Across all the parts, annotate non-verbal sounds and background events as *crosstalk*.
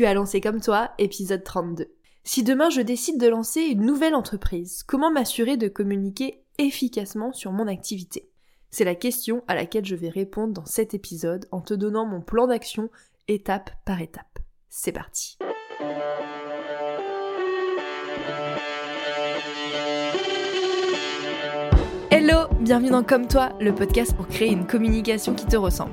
tu as lancé comme toi, épisode 32. Si demain je décide de lancer une nouvelle entreprise, comment m'assurer de communiquer efficacement sur mon activité? C'est la question à laquelle je vais répondre dans cet épisode en te donnant mon plan d'action étape par étape. C'est parti Hello, bienvenue dans Comme toi, le podcast pour créer une communication qui te ressemble.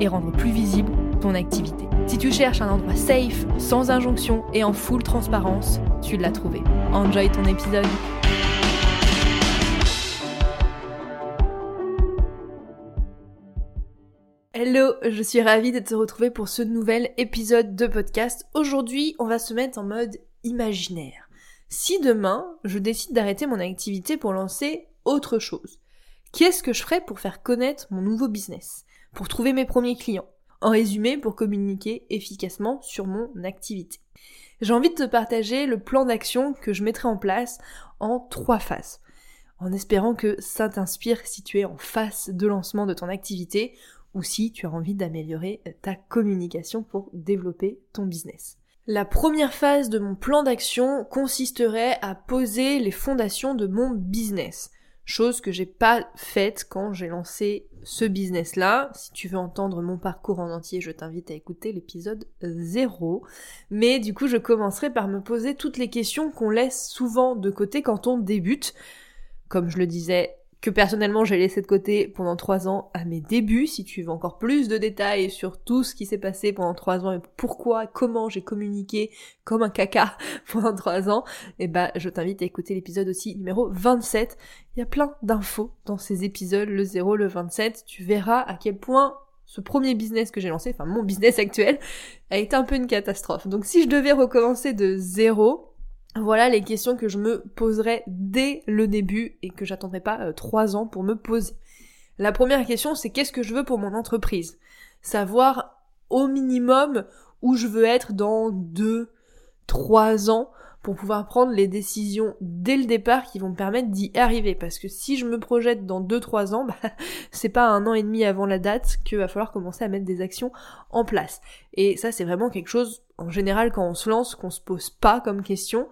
et rendre plus visible ton activité. Si tu cherches un endroit safe, sans injonction et en full transparence, tu l'as trouvé. Enjoy ton épisode. Hello, je suis ravie de te retrouver pour ce nouvel épisode de podcast. Aujourd'hui, on va se mettre en mode imaginaire. Si demain, je décide d'arrêter mon activité pour lancer autre chose, qu'est-ce que je ferais pour faire connaître mon nouveau business? Pour trouver mes premiers clients En résumé, pour communiquer efficacement sur mon activité. J'ai envie de te partager le plan d'action que je mettrai en place en trois phases en espérant que ça t'inspire si tu es en phase de lancement de ton activité ou si tu as envie d'améliorer ta communication pour développer ton business. La première phase de mon plan d'action consisterait à poser les fondations de mon business. Chose que j'ai pas faite quand j'ai lancé ce business là. Si tu veux entendre mon parcours en entier, je t'invite à écouter l'épisode 0. Mais du coup, je commencerai par me poser toutes les questions qu'on laisse souvent de côté quand on débute. Comme je le disais que personnellement j'ai laissé de côté pendant trois ans à mes débuts. Si tu veux encore plus de détails sur tout ce qui s'est passé pendant trois ans et pourquoi, comment j'ai communiqué comme un caca *laughs* pendant trois ans, eh ben, je t'invite à écouter l'épisode aussi numéro 27. Il y a plein d'infos dans ces épisodes, le 0, le 27. Tu verras à quel point ce premier business que j'ai lancé, enfin mon business actuel, a été un peu une catastrophe. Donc si je devais recommencer de zéro, voilà les questions que je me poserai dès le début et que j'attendrai pas euh, trois ans pour me poser. La première question, c'est qu'est-ce que je veux pour mon entreprise? Savoir au minimum où je veux être dans deux, trois ans pour pouvoir prendre les décisions dès le départ qui vont me permettre d'y arriver. Parce que si je me projette dans 2-3 ans, *laughs* bah, c'est pas un an et demi avant la date qu'il va falloir commencer à mettre des actions en place. Et ça, c'est vraiment quelque chose, en général, quand on se lance, qu'on se pose pas comme question.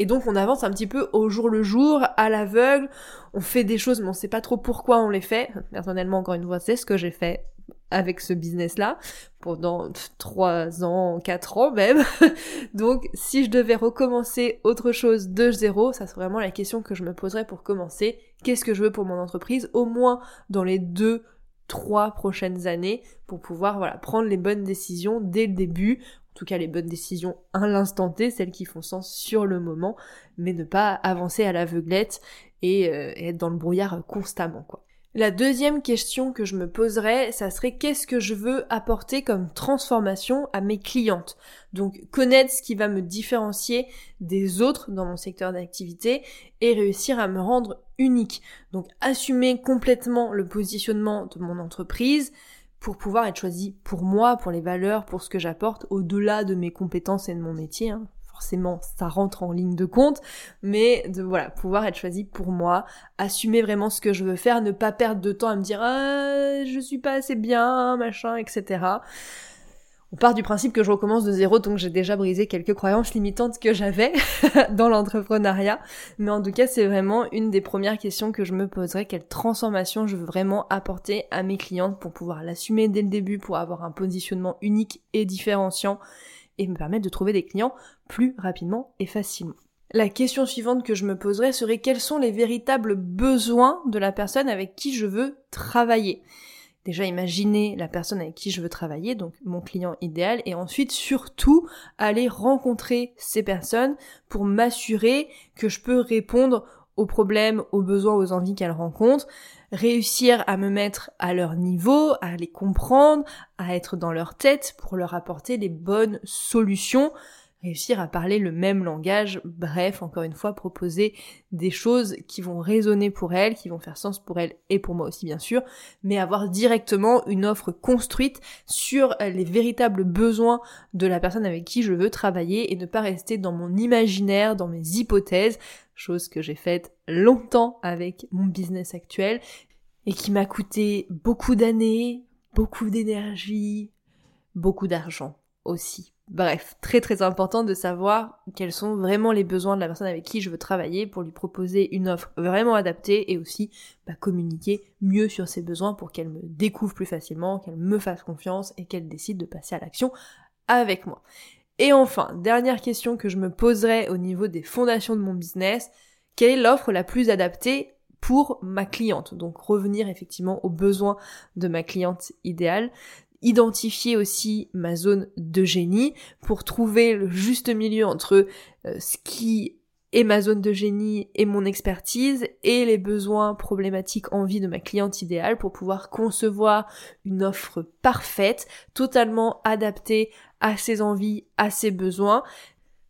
Et donc on avance un petit peu au jour le jour, à l'aveugle, on fait des choses mais on sait pas trop pourquoi on les fait. Personnellement, encore une fois, c'est ce que j'ai fait avec ce business-là pendant 3 ans, 4 ans même. *laughs* Donc si je devais recommencer autre chose de zéro, ça serait vraiment la question que je me poserais pour commencer. Qu'est-ce que je veux pour mon entreprise Au moins dans les deux trois prochaines années pour pouvoir voilà prendre les bonnes décisions dès le début en tout cas les bonnes décisions à l'instant T celles qui font sens sur le moment mais ne pas avancer à l'aveuglette et, euh, et être dans le brouillard constamment quoi la deuxième question que je me poserais, ça serait qu'est-ce que je veux apporter comme transformation à mes clientes? Donc connaître ce qui va me différencier des autres dans mon secteur d'activité et réussir à me rendre unique. Donc assumer complètement le positionnement de mon entreprise pour pouvoir être choisi pour moi, pour les valeurs, pour ce que j'apporte au-delà de mes compétences et de mon métier. Hein forcément ça rentre en ligne de compte, mais de voilà, pouvoir être choisi pour moi, assumer vraiment ce que je veux faire, ne pas perdre de temps à me dire ah je suis pas assez bien, machin, etc. On part du principe que je recommence de zéro, donc j'ai déjà brisé quelques croyances limitantes que j'avais *laughs* dans l'entrepreneuriat. Mais en tout cas, c'est vraiment une des premières questions que je me poserais. Quelle transformation je veux vraiment apporter à mes clientes pour pouvoir l'assumer dès le début, pour avoir un positionnement unique et différenciant et me permettre de trouver des clients plus rapidement et facilement. La question suivante que je me poserais serait quels sont les véritables besoins de la personne avec qui je veux travailler? Déjà imaginer la personne avec qui je veux travailler, donc mon client idéal, et ensuite surtout aller rencontrer ces personnes pour m'assurer que je peux répondre aux problèmes, aux besoins, aux envies qu'elles rencontrent, réussir à me mettre à leur niveau, à les comprendre, à être dans leur tête pour leur apporter les bonnes solutions réussir à parler le même langage, bref, encore une fois, proposer des choses qui vont résonner pour elle, qui vont faire sens pour elle et pour moi aussi bien sûr, mais avoir directement une offre construite sur les véritables besoins de la personne avec qui je veux travailler et ne pas rester dans mon imaginaire, dans mes hypothèses, chose que j'ai faite longtemps avec mon business actuel et qui m'a coûté beaucoup d'années, beaucoup d'énergie, beaucoup d'argent aussi. Bref, très très important de savoir quels sont vraiment les besoins de la personne avec qui je veux travailler pour lui proposer une offre vraiment adaptée et aussi bah, communiquer mieux sur ses besoins pour qu'elle me découvre plus facilement, qu'elle me fasse confiance et qu'elle décide de passer à l'action avec moi. Et enfin, dernière question que je me poserai au niveau des fondations de mon business, quelle est l'offre la plus adaptée pour ma cliente? Donc revenir effectivement aux besoins de ma cliente idéale. Identifier aussi ma zone de génie pour trouver le juste milieu entre euh, ce qui est ma zone de génie et mon expertise et les besoins problématiques en vie de ma cliente idéale pour pouvoir concevoir une offre parfaite, totalement adaptée à ses envies, à ses besoins,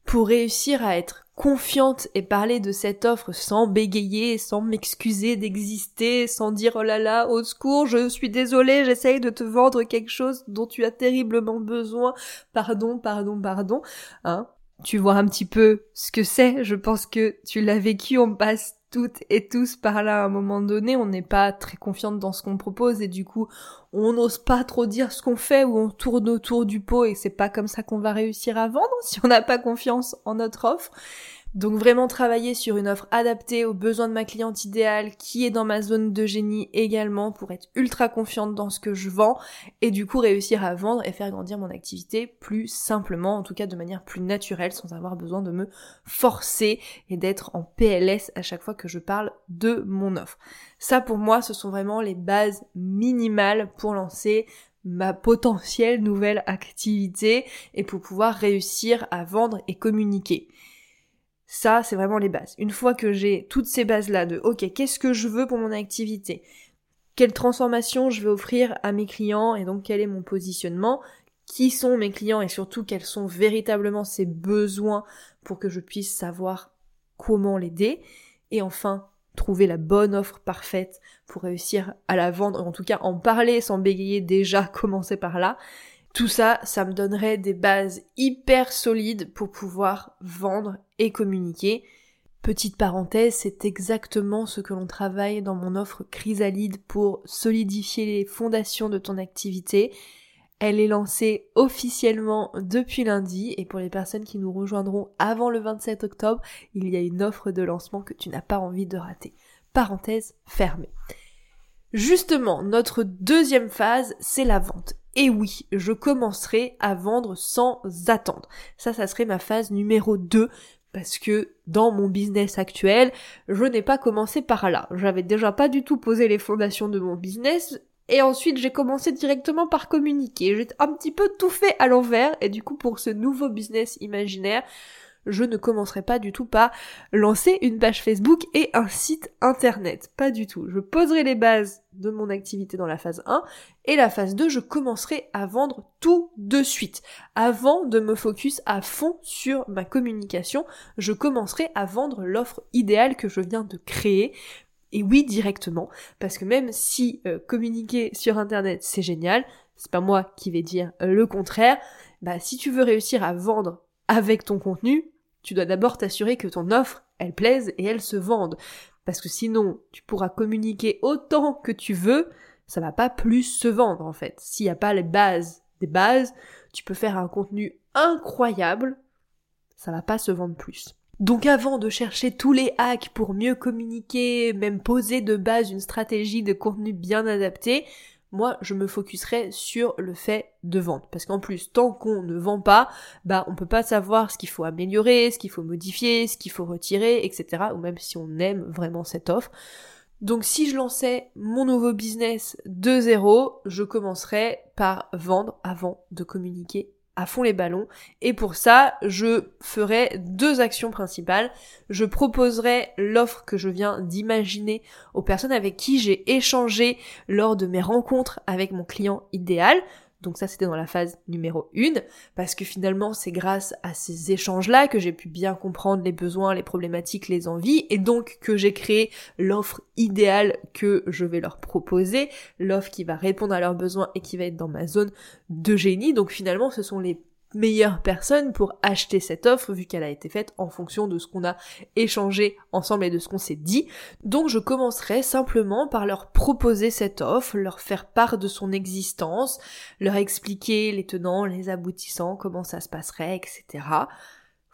pour réussir à être confiante et parler de cette offre sans bégayer, sans m'excuser d'exister, sans dire oh là là, au secours, je suis désolée, j'essaye de te vendre quelque chose dont tu as terriblement besoin, pardon, pardon, pardon, hein. Tu vois un petit peu ce que c'est, je pense que tu l'as vécu, on passe toutes et tous par là à un moment donné, on n'est pas très confiante dans ce qu'on propose et du coup on n'ose pas trop dire ce qu'on fait ou on tourne autour du pot et c'est pas comme ça qu'on va réussir à vendre *laughs* si on n'a pas confiance en notre offre. Donc vraiment travailler sur une offre adaptée aux besoins de ma cliente idéale qui est dans ma zone de génie également pour être ultra confiante dans ce que je vends et du coup réussir à vendre et faire grandir mon activité plus simplement, en tout cas de manière plus naturelle sans avoir besoin de me forcer et d'être en PLS à chaque fois que je parle de mon offre. Ça pour moi ce sont vraiment les bases minimales pour lancer ma potentielle nouvelle activité et pour pouvoir réussir à vendre et communiquer. Ça, c'est vraiment les bases. Une fois que j'ai toutes ces bases-là de OK, qu'est-ce que je veux pour mon activité? Quelle transformation je vais offrir à mes clients et donc quel est mon positionnement? Qui sont mes clients et surtout quels sont véritablement ces besoins pour que je puisse savoir comment l'aider? Et enfin, trouver la bonne offre parfaite pour réussir à la vendre, en tout cas en parler sans bégayer déjà, *laughs* commencer par là. Tout ça, ça me donnerait des bases hyper solides pour pouvoir vendre et communiquer. Petite parenthèse, c'est exactement ce que l'on travaille dans mon offre Chrysalide pour solidifier les fondations de ton activité. Elle est lancée officiellement depuis lundi et pour les personnes qui nous rejoindront avant le 27 octobre, il y a une offre de lancement que tu n'as pas envie de rater. Parenthèse fermée. Justement, notre deuxième phase, c'est la vente. Et oui, je commencerai à vendre sans attendre. Ça, ça serait ma phase numéro 2 parce que dans mon business actuel, je n'ai pas commencé par là. J'avais déjà pas du tout posé les fondations de mon business et ensuite j'ai commencé directement par communiquer. J'ai un petit peu tout fait à l'envers et du coup pour ce nouveau business imaginaire, je ne commencerai pas du tout par lancer une page Facebook et un site internet. Pas du tout. Je poserai les bases de mon activité dans la phase 1 et la phase 2, je commencerai à vendre tout de suite. Avant de me focus à fond sur ma communication, je commencerai à vendre l'offre idéale que je viens de créer. Et oui, directement, parce que même si euh, communiquer sur internet c'est génial, c'est pas moi qui vais dire le contraire, bah si tu veux réussir à vendre avec ton contenu, tu dois d'abord t'assurer que ton offre, elle plaise et elle se vende. Parce que sinon, tu pourras communiquer autant que tu veux, ça va pas plus se vendre en fait. S'il n'y a pas les bases des bases, tu peux faire un contenu incroyable, ça va pas se vendre plus. Donc avant de chercher tous les hacks pour mieux communiquer, même poser de base une stratégie de contenu bien adaptée, moi je me focuserai sur le fait de vendre. Parce qu'en plus, tant qu'on ne vend pas, bah on peut pas savoir ce qu'il faut améliorer, ce qu'il faut modifier, ce qu'il faut retirer, etc. Ou même si on aime vraiment cette offre. Donc si je lançais mon nouveau business de zéro, je commencerais par vendre avant de communiquer à fond les ballons. Et pour ça, je ferai deux actions principales. Je proposerai l'offre que je viens d'imaginer aux personnes avec qui j'ai échangé lors de mes rencontres avec mon client idéal. Donc ça c'était dans la phase numéro 1, parce que finalement c'est grâce à ces échanges-là que j'ai pu bien comprendre les besoins, les problématiques, les envies, et donc que j'ai créé l'offre idéale que je vais leur proposer, l'offre qui va répondre à leurs besoins et qui va être dans ma zone de génie. Donc finalement ce sont les meilleure personne pour acheter cette offre vu qu'elle a été faite en fonction de ce qu'on a échangé ensemble et de ce qu'on s'est dit. Donc je commencerai simplement par leur proposer cette offre, leur faire part de son existence, leur expliquer les tenants, les aboutissants, comment ça se passerait, etc.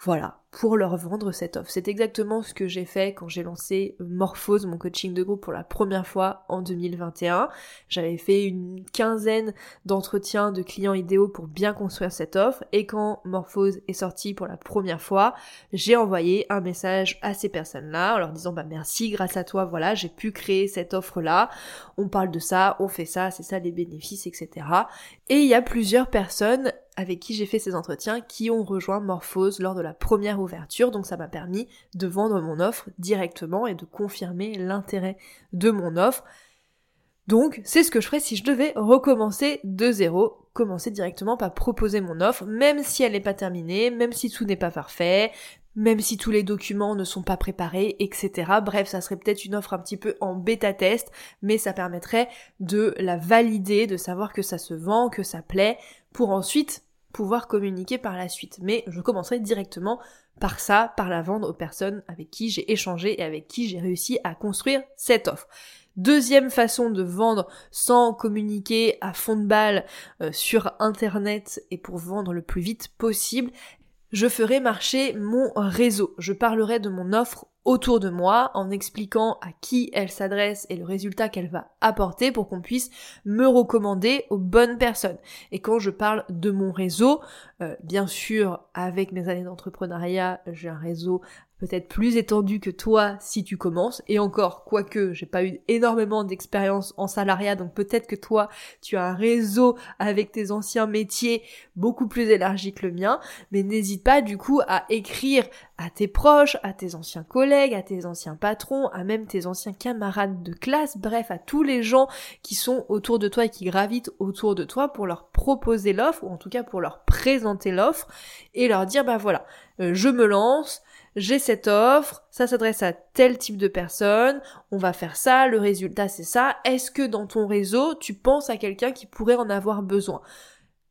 Voilà, pour leur vendre cette offre. C'est exactement ce que j'ai fait quand j'ai lancé Morphose, mon coaching de groupe pour la première fois en 2021. J'avais fait une quinzaine d'entretiens de clients idéaux pour bien construire cette offre et quand Morphose est sorti pour la première fois, j'ai envoyé un message à ces personnes-là en leur disant bah merci, grâce à toi, voilà, j'ai pu créer cette offre-là. On parle de ça, on fait ça, c'est ça les bénéfices, etc. Et il y a plusieurs personnes avec qui j'ai fait ces entretiens qui ont rejoint Morphose lors de la première donc ça m'a permis de vendre mon offre directement et de confirmer l'intérêt de mon offre. Donc c'est ce que je ferais si je devais recommencer de zéro, commencer directement par proposer mon offre, même si elle n'est pas terminée, même si tout n'est pas parfait, même si tous les documents ne sont pas préparés, etc. Bref, ça serait peut-être une offre un petit peu en bêta test, mais ça permettrait de la valider, de savoir que ça se vend, que ça plaît, pour ensuite pouvoir communiquer par la suite. Mais je commencerai directement par ça, par la vendre aux personnes avec qui j'ai échangé et avec qui j'ai réussi à construire cette offre. Deuxième façon de vendre sans communiquer à fond de balle euh, sur internet et pour vendre le plus vite possible, je ferai marcher mon réseau. Je parlerai de mon offre autour de moi en expliquant à qui elle s'adresse et le résultat qu'elle va apporter pour qu'on puisse me recommander aux bonnes personnes. Et quand je parle de mon réseau, euh, bien sûr, avec mes années d'entrepreneuriat, j'ai un réseau peut-être plus étendu que toi si tu commences. Et encore, quoique j'ai pas eu énormément d'expérience en salariat, donc peut-être que toi tu as un réseau avec tes anciens métiers beaucoup plus élargi que le mien. Mais n'hésite pas du coup à écrire à tes proches, à tes anciens collègues, à tes anciens patrons, à même tes anciens camarades de classe, bref, à tous les gens qui sont autour de toi et qui gravitent autour de toi pour leur proposer l'offre, ou en tout cas pour leur présenter l'offre, et leur dire, bah voilà, euh, je me lance, j'ai cette offre, ça s'adresse à tel type de personne, on va faire ça, le résultat c'est ça, est-ce que dans ton réseau tu penses à quelqu'un qui pourrait en avoir besoin?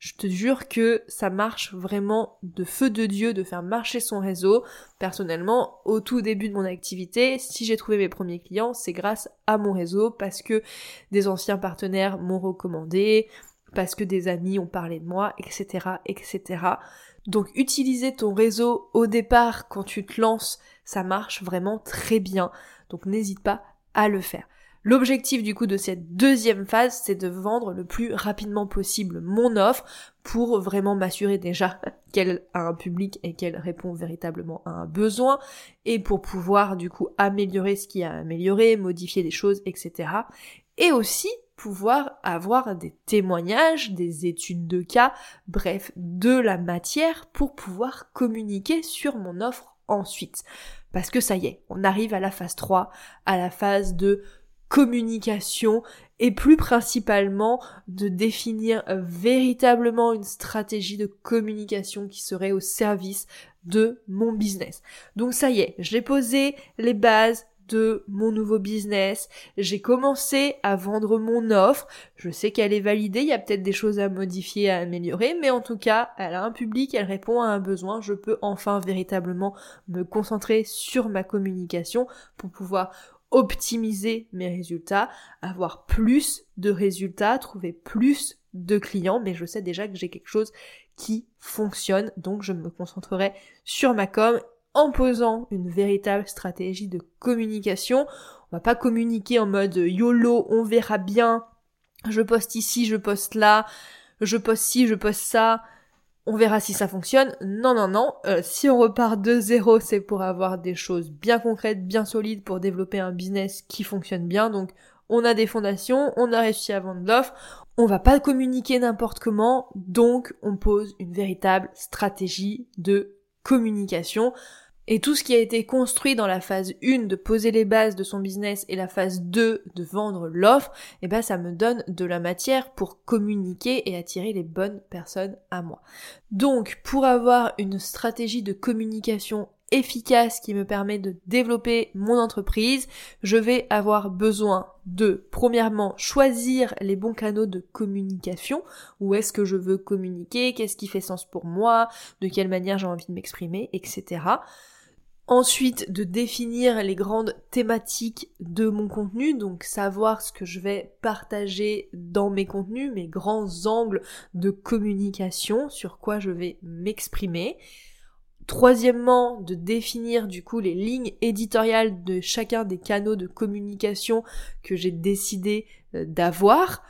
Je te jure que ça marche vraiment de feu de Dieu de faire marcher son réseau. Personnellement, au tout début de mon activité, si j'ai trouvé mes premiers clients, c'est grâce à mon réseau parce que des anciens partenaires m'ont recommandé, parce que des amis ont parlé de moi, etc., etc. Donc utiliser ton réseau au départ quand tu te lances, ça marche vraiment très bien. Donc n'hésite pas à le faire. L'objectif du coup de cette deuxième phase, c'est de vendre le plus rapidement possible mon offre pour vraiment m'assurer déjà *laughs* qu'elle a un public et qu'elle répond véritablement à un besoin et pour pouvoir du coup améliorer ce qui a amélioré, modifier des choses, etc. Et aussi pouvoir avoir des témoignages, des études de cas, bref, de la matière pour pouvoir communiquer sur mon offre ensuite. Parce que ça y est, on arrive à la phase 3, à la phase de communication et plus principalement de définir véritablement une stratégie de communication qui serait au service de mon business. Donc ça y est, j'ai posé les bases, mon nouveau business, j'ai commencé à vendre mon offre, je sais qu'elle est validée, il y a peut-être des choses à modifier, à améliorer, mais en tout cas, elle a un public, elle répond à un besoin, je peux enfin véritablement me concentrer sur ma communication pour pouvoir optimiser mes résultats, avoir plus de résultats, trouver plus de clients, mais je sais déjà que j'ai quelque chose qui fonctionne, donc je me concentrerai sur ma com en posant une véritable stratégie de communication. On va pas communiquer en mode YOLO, on verra bien, je poste ici, je poste là, je poste ci, je poste ça, on verra si ça fonctionne. Non, non, non. Euh, si on repart de zéro, c'est pour avoir des choses bien concrètes, bien solides, pour développer un business qui fonctionne bien. Donc, on a des fondations, on a réussi à vendre l'offre, on va pas communiquer n'importe comment, donc on pose une véritable stratégie de communication Et tout ce qui a été construit dans la phase 1 de poser les bases de son business et la phase 2 de vendre l'offre, eh ben ça me donne de la matière pour communiquer et attirer les bonnes personnes à moi. Donc pour avoir une stratégie de communication efficace qui me permet de développer mon entreprise, je vais avoir besoin de, premièrement, choisir les bons canaux de communication. Où est-ce que je veux communiquer? Qu'est-ce qui fait sens pour moi? De quelle manière j'ai envie de m'exprimer? Etc. Ensuite, de définir les grandes thématiques de mon contenu, donc savoir ce que je vais partager dans mes contenus, mes grands angles de communication, sur quoi je vais m'exprimer. Troisièmement, de définir du coup les lignes éditoriales de chacun des canaux de communication que j'ai décidé euh, d'avoir.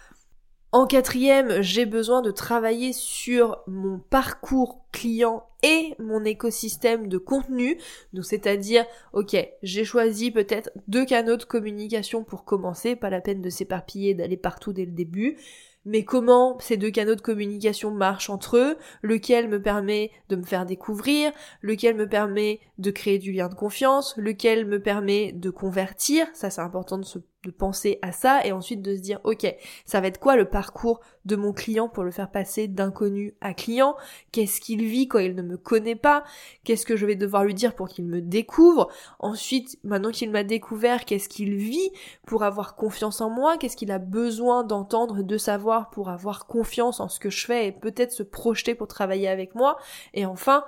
En quatrième, j'ai besoin de travailler sur mon parcours client et mon écosystème de contenu. Donc c'est-à-dire, ok, j'ai choisi peut-être deux canaux de communication pour commencer, pas la peine de s'éparpiller, d'aller partout dès le début mais comment ces deux canaux de communication marchent entre eux, lequel me permet de me faire découvrir, lequel me permet de créer du lien de confiance, lequel me permet de convertir, ça c'est important de se de penser à ça et ensuite de se dire ok ça va être quoi le parcours de mon client pour le faire passer d'inconnu à client? Qu'est-ce qu'il vit quand il ne me connaît pas? Qu'est-ce que je vais devoir lui dire pour qu'il me découvre? Ensuite maintenant qu'il m'a découvert qu'est-ce qu'il vit pour avoir confiance en moi? Qu'est-ce qu'il a besoin d'entendre de savoir pour avoir confiance en ce que je fais et peut-être se projeter pour travailler avec moi? Et enfin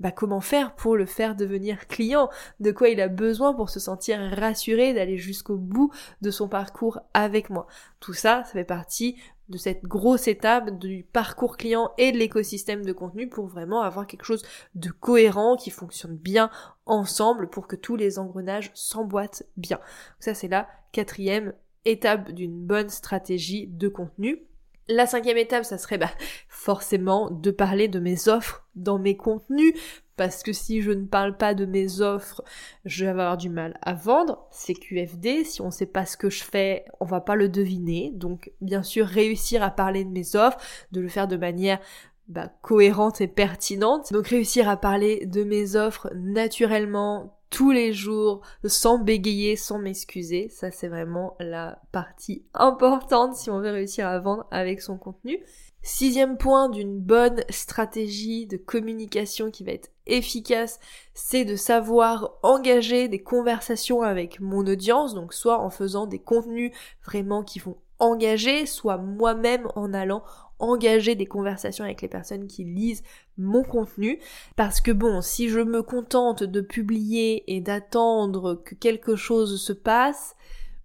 bah comment faire pour le faire devenir client, de quoi il a besoin pour se sentir rassuré d'aller jusqu'au bout de son parcours avec moi? Tout ça, ça fait partie de cette grosse étape du parcours client et de l'écosystème de contenu pour vraiment avoir quelque chose de cohérent qui fonctionne bien ensemble pour que tous les engrenages s'emboîtent bien. Ça c'est la quatrième étape d'une bonne stratégie de contenu. La cinquième étape, ça serait bah, forcément de parler de mes offres dans mes contenus, parce que si je ne parle pas de mes offres, je vais avoir du mal à vendre. C'est QFD, si on ne sait pas ce que je fais, on va pas le deviner. Donc bien sûr, réussir à parler de mes offres, de le faire de manière bah, cohérente et pertinente. Donc réussir à parler de mes offres naturellement, tous les jours, sans bégayer, sans m'excuser. Ça, c'est vraiment la partie importante si on veut réussir à vendre avec son contenu. Sixième point d'une bonne stratégie de communication qui va être efficace, c'est de savoir engager des conversations avec mon audience, donc soit en faisant des contenus vraiment qui vont engager, soit moi-même en allant engager des conversations avec les personnes qui lisent mon contenu parce que bon si je me contente de publier et d'attendre que quelque chose se passe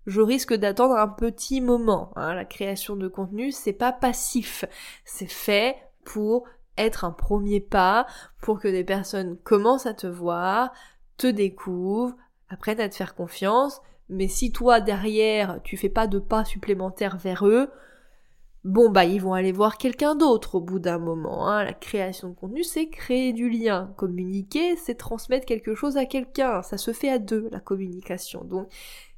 je risque d'attendre un petit moment. Hein. La création de contenu, c'est pas passif. C'est fait pour être un premier pas, pour que des personnes commencent à te voir, te découvrent, apprennent à te faire confiance. Mais si toi, derrière, tu fais pas de pas supplémentaires vers eux, bon bah ils vont aller voir quelqu'un d'autre au bout d'un moment. Hein. La création de contenu, c'est créer du lien. Communiquer, c'est transmettre quelque chose à quelqu'un. Ça se fait à deux, la communication. Donc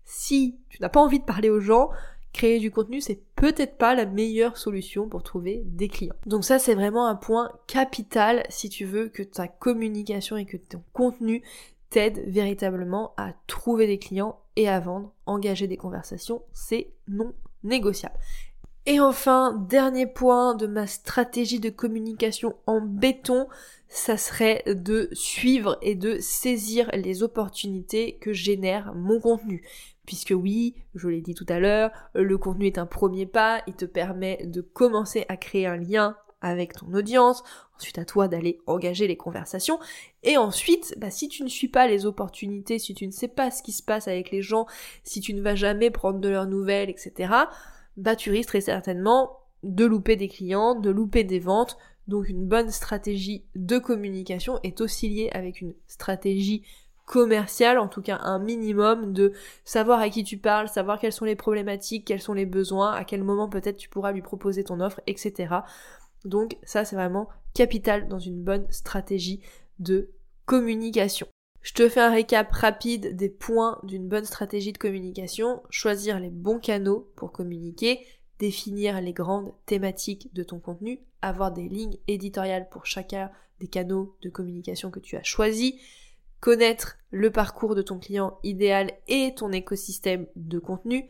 si tu n'as pas envie de parler aux gens, créer du contenu, c'est peut-être pas la meilleure solution pour trouver des clients. Donc ça, c'est vraiment un point capital si tu veux que ta communication et que ton contenu t'aide véritablement à trouver des clients et à vendre, engager des conversations, c'est non négociable. Et enfin, dernier point de ma stratégie de communication en béton, ça serait de suivre et de saisir les opportunités que génère mon contenu. Puisque oui, je l'ai dit tout à l'heure, le contenu est un premier pas, il te permet de commencer à créer un lien avec ton audience, ensuite à toi d'aller engager les conversations, et ensuite, bah, si tu ne suis pas les opportunités, si tu ne sais pas ce qui se passe avec les gens, si tu ne vas jamais prendre de leurs nouvelles, etc., bah tu risques très certainement de louper des clients, de louper des ventes. Donc une bonne stratégie de communication est aussi liée avec une stratégie commerciale, en tout cas un minimum de savoir à qui tu parles, savoir quelles sont les problématiques, quels sont les besoins, à quel moment peut-être tu pourras lui proposer ton offre, etc. Donc ça c'est vraiment capital dans une bonne stratégie de communication. Je te fais un récap rapide des points d'une bonne stratégie de communication. Choisir les bons canaux pour communiquer, définir les grandes thématiques de ton contenu, avoir des lignes éditoriales pour chacun des canaux de communication que tu as choisis, connaître le parcours de ton client idéal et ton écosystème de contenu,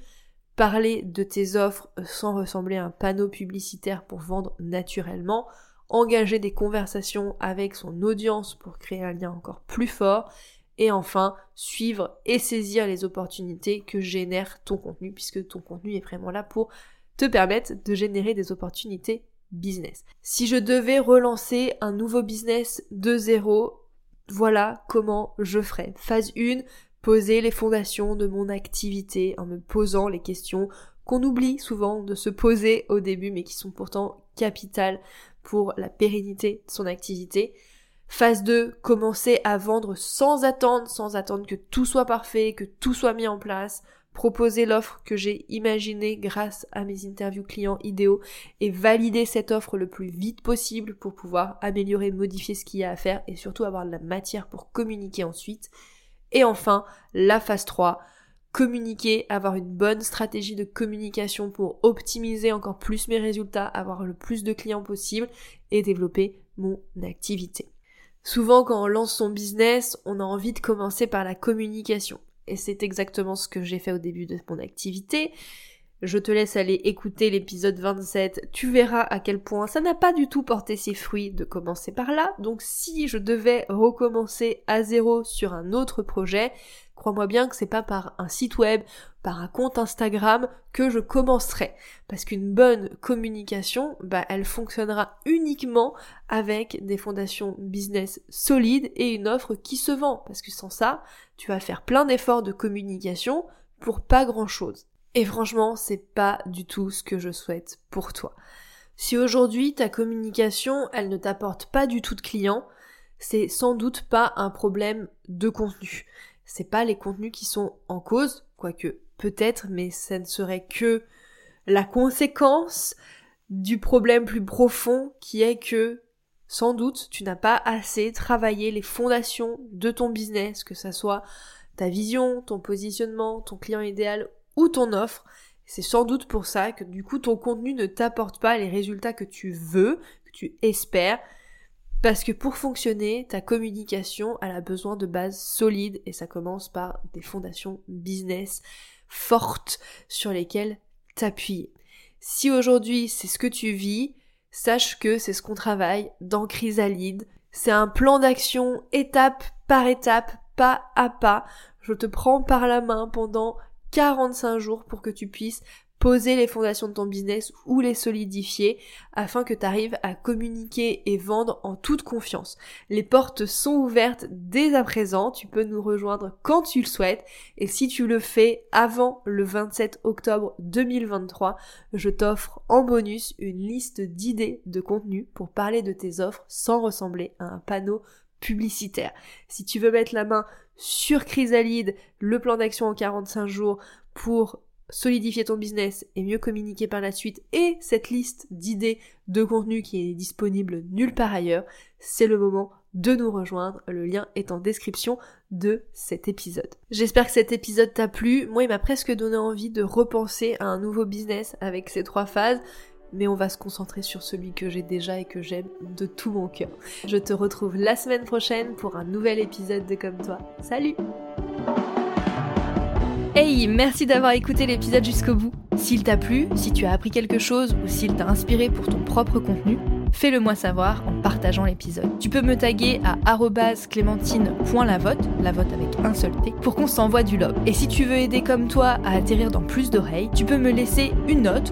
parler de tes offres sans ressembler à un panneau publicitaire pour vendre naturellement, engager des conversations avec son audience pour créer un lien encore plus fort, et enfin suivre et saisir les opportunités que génère ton contenu, puisque ton contenu est vraiment là pour te permettre de générer des opportunités business. Si je devais relancer un nouveau business de zéro, voilà comment je ferais. Phase 1, poser les fondations de mon activité en me posant les questions qu'on oublie souvent de se poser au début mais qui sont pourtant capitales pour la pérennité de son activité. Phase 2, commencer à vendre sans attendre, sans attendre que tout soit parfait, que tout soit mis en place, proposer l'offre que j'ai imaginée grâce à mes interviews clients idéaux et valider cette offre le plus vite possible pour pouvoir améliorer, modifier ce qu'il y a à faire et surtout avoir de la matière pour communiquer ensuite. Et enfin, la phase 3, communiquer, avoir une bonne stratégie de communication pour optimiser encore plus mes résultats, avoir le plus de clients possible et développer mon activité. Souvent, quand on lance son business, on a envie de commencer par la communication. Et c'est exactement ce que j'ai fait au début de mon activité. Je te laisse aller écouter l'épisode 27, tu verras à quel point ça n'a pas du tout porté ses fruits de commencer par là. Donc si je devais recommencer à zéro sur un autre projet, crois-moi bien que c'est pas par un site web, par un compte Instagram que je commencerai. Parce qu'une bonne communication, bah, elle fonctionnera uniquement avec des fondations business solides et une offre qui se vend. Parce que sans ça, tu vas faire plein d'efforts de communication pour pas grand chose. Et franchement, c'est pas du tout ce que je souhaite pour toi. Si aujourd'hui ta communication, elle ne t'apporte pas du tout de clients, c'est sans doute pas un problème de contenu c'est pas les contenus qui sont en cause, quoique peut-être, mais ça ne serait que la conséquence du problème plus profond qui est que sans doute tu n'as pas assez travaillé les fondations de ton business, que ça soit ta vision, ton positionnement, ton client idéal ou ton offre. C'est sans doute pour ça que du coup ton contenu ne t'apporte pas les résultats que tu veux, que tu espères, parce que pour fonctionner, ta communication, elle a besoin de bases solides et ça commence par des fondations business fortes sur lesquelles t'appuyer. Si aujourd'hui c'est ce que tu vis, sache que c'est ce qu'on travaille dans Chrysalide. C'est un plan d'action étape par étape, pas à pas. Je te prends par la main pendant 45 jours pour que tu puisses poser les fondations de ton business ou les solidifier afin que tu arrives à communiquer et vendre en toute confiance. Les portes sont ouvertes dès à présent, tu peux nous rejoindre quand tu le souhaites et si tu le fais avant le 27 octobre 2023, je t'offre en bonus une liste d'idées de contenu pour parler de tes offres sans ressembler à un panneau publicitaire. Si tu veux mettre la main sur Chrysalide, le plan d'action en 45 jours pour solidifier ton business et mieux communiquer par la suite et cette liste d'idées de contenu qui est disponible nulle part ailleurs, c'est le moment de nous rejoindre. Le lien est en description de cet épisode. J'espère que cet épisode t'a plu. Moi, il m'a presque donné envie de repenser à un nouveau business avec ces trois phases. Mais on va se concentrer sur celui que j'ai déjà et que j'aime de tout mon cœur. Je te retrouve la semaine prochaine pour un nouvel épisode de Comme toi. Salut Hey, merci d'avoir écouté l'épisode jusqu'au bout. S'il t'a plu, si tu as appris quelque chose ou s'il t'a inspiré pour ton propre contenu, fais-le moi savoir en partageant l'épisode. Tu peux me taguer à clémentine.lavote, la vote avec un seul T, pour qu'on s'envoie du love. Et si tu veux aider comme toi à atterrir dans plus d'oreilles, tu peux me laisser une note